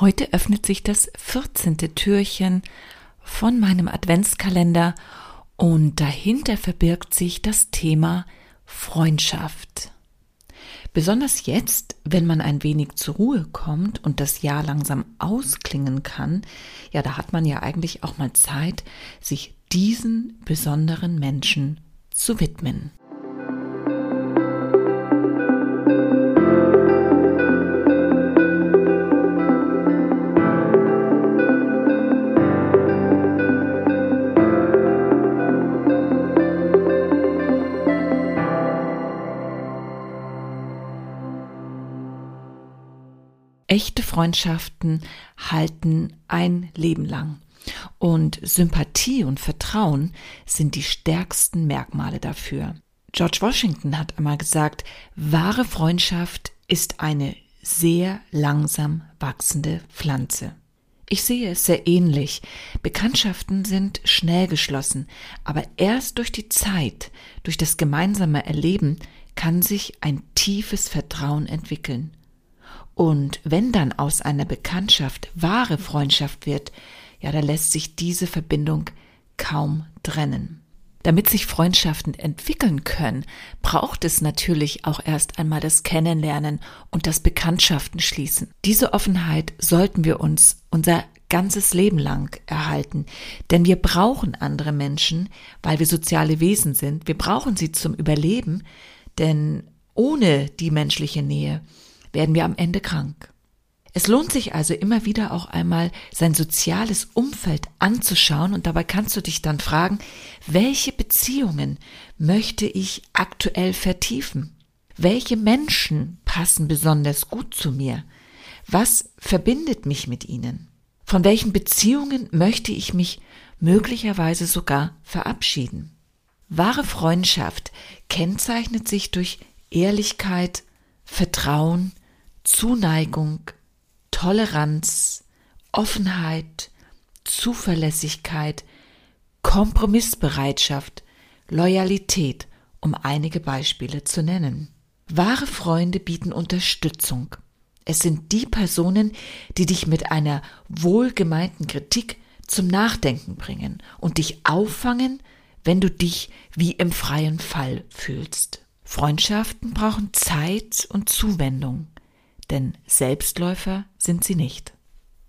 Heute öffnet sich das 14. Türchen von meinem Adventskalender und dahinter verbirgt sich das Thema Freundschaft. Besonders jetzt, wenn man ein wenig zur Ruhe kommt und das Jahr langsam ausklingen kann, ja, da hat man ja eigentlich auch mal Zeit, sich diesen besonderen Menschen zu widmen. Echte Freundschaften halten ein Leben lang. Und Sympathie und Vertrauen sind die stärksten Merkmale dafür. George Washington hat einmal gesagt, wahre Freundschaft ist eine sehr langsam wachsende Pflanze. Ich sehe es sehr ähnlich. Bekanntschaften sind schnell geschlossen, aber erst durch die Zeit, durch das gemeinsame Erleben kann sich ein tiefes Vertrauen entwickeln. Und wenn dann aus einer Bekanntschaft wahre Freundschaft wird, ja, da lässt sich diese Verbindung kaum trennen. Damit sich Freundschaften entwickeln können, braucht es natürlich auch erst einmal das Kennenlernen und das Bekanntschaften schließen. Diese Offenheit sollten wir uns unser ganzes Leben lang erhalten, denn wir brauchen andere Menschen, weil wir soziale Wesen sind. Wir brauchen sie zum Überleben, denn ohne die menschliche Nähe werden wir am Ende krank. Es lohnt sich also immer wieder auch einmal sein soziales Umfeld anzuschauen und dabei kannst du dich dann fragen, welche Beziehungen möchte ich aktuell vertiefen? Welche Menschen passen besonders gut zu mir? Was verbindet mich mit ihnen? Von welchen Beziehungen möchte ich mich möglicherweise sogar verabschieden? Wahre Freundschaft kennzeichnet sich durch Ehrlichkeit, Vertrauen, Zuneigung, Toleranz, Offenheit, Zuverlässigkeit, Kompromissbereitschaft, Loyalität, um einige Beispiele zu nennen. Wahre Freunde bieten Unterstützung. Es sind die Personen, die dich mit einer wohlgemeinten Kritik zum Nachdenken bringen und dich auffangen, wenn du dich wie im freien Fall fühlst. Freundschaften brauchen Zeit und Zuwendung, denn Selbstläufer sind sie nicht.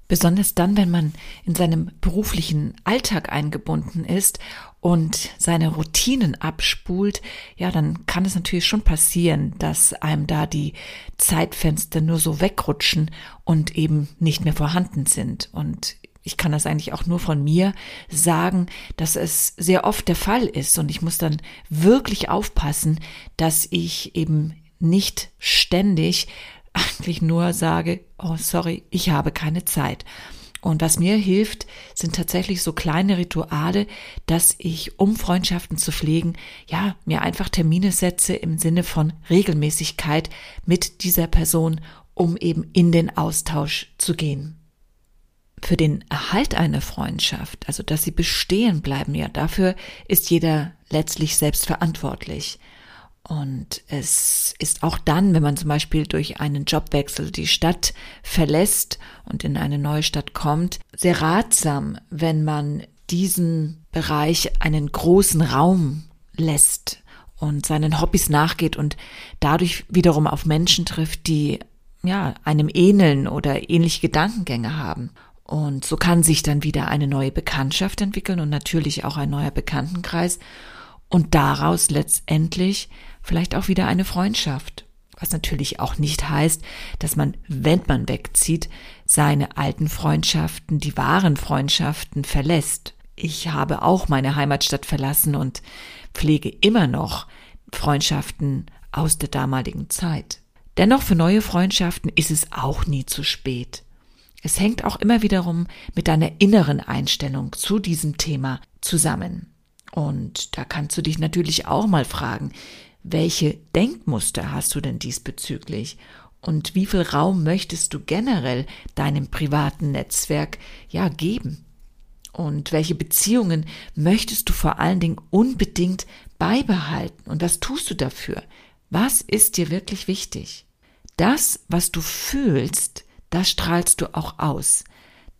Besonders dann, wenn man in seinem beruflichen Alltag eingebunden ist und seine Routinen abspult, ja, dann kann es natürlich schon passieren, dass einem da die Zeitfenster nur so wegrutschen und eben nicht mehr vorhanden sind. Und ich kann das eigentlich auch nur von mir sagen, dass es sehr oft der Fall ist und ich muss dann wirklich aufpassen, dass ich eben nicht ständig eigentlich nur sage, oh sorry, ich habe keine Zeit. Und was mir hilft, sind tatsächlich so kleine Rituale, dass ich, um Freundschaften zu pflegen, ja, mir einfach Termine setze im Sinne von Regelmäßigkeit mit dieser Person, um eben in den Austausch zu gehen für den Erhalt einer Freundschaft, also dass sie bestehen bleiben, ja, dafür ist jeder letztlich selbst verantwortlich. Und es ist auch dann, wenn man zum Beispiel durch einen Jobwechsel die Stadt verlässt und in eine neue Stadt kommt, sehr ratsam, wenn man diesen Bereich einen großen Raum lässt und seinen Hobbys nachgeht und dadurch wiederum auf Menschen trifft, die ja einem ähneln oder ähnliche Gedankengänge haben. Und so kann sich dann wieder eine neue Bekanntschaft entwickeln und natürlich auch ein neuer Bekanntenkreis und daraus letztendlich vielleicht auch wieder eine Freundschaft. Was natürlich auch nicht heißt, dass man, wenn man wegzieht, seine alten Freundschaften, die wahren Freundschaften verlässt. Ich habe auch meine Heimatstadt verlassen und pflege immer noch Freundschaften aus der damaligen Zeit. Dennoch für neue Freundschaften ist es auch nie zu spät. Es hängt auch immer wiederum mit deiner inneren Einstellung zu diesem Thema zusammen. Und da kannst du dich natürlich auch mal fragen, welche Denkmuster hast du denn diesbezüglich? Und wie viel Raum möchtest du generell deinem privaten Netzwerk ja geben? Und welche Beziehungen möchtest du vor allen Dingen unbedingt beibehalten? Und was tust du dafür? Was ist dir wirklich wichtig? Das, was du fühlst, das strahlst du auch aus.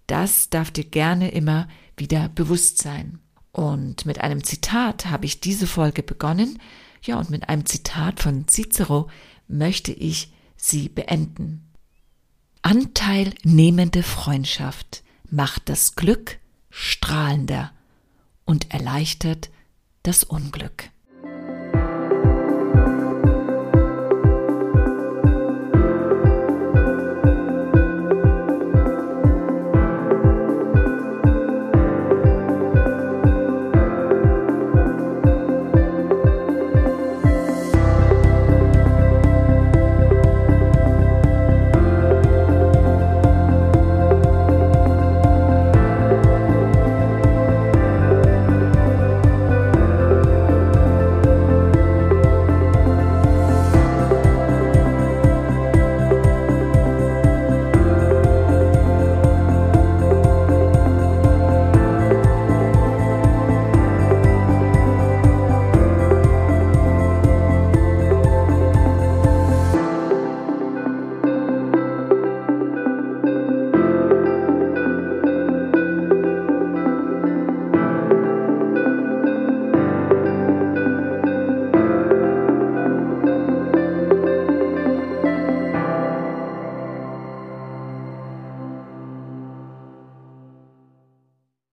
Das darf dir gerne immer wieder bewusst sein. Und mit einem Zitat habe ich diese Folge begonnen. Ja, und mit einem Zitat von Cicero möchte ich sie beenden. Anteilnehmende Freundschaft macht das Glück strahlender und erleichtert das Unglück.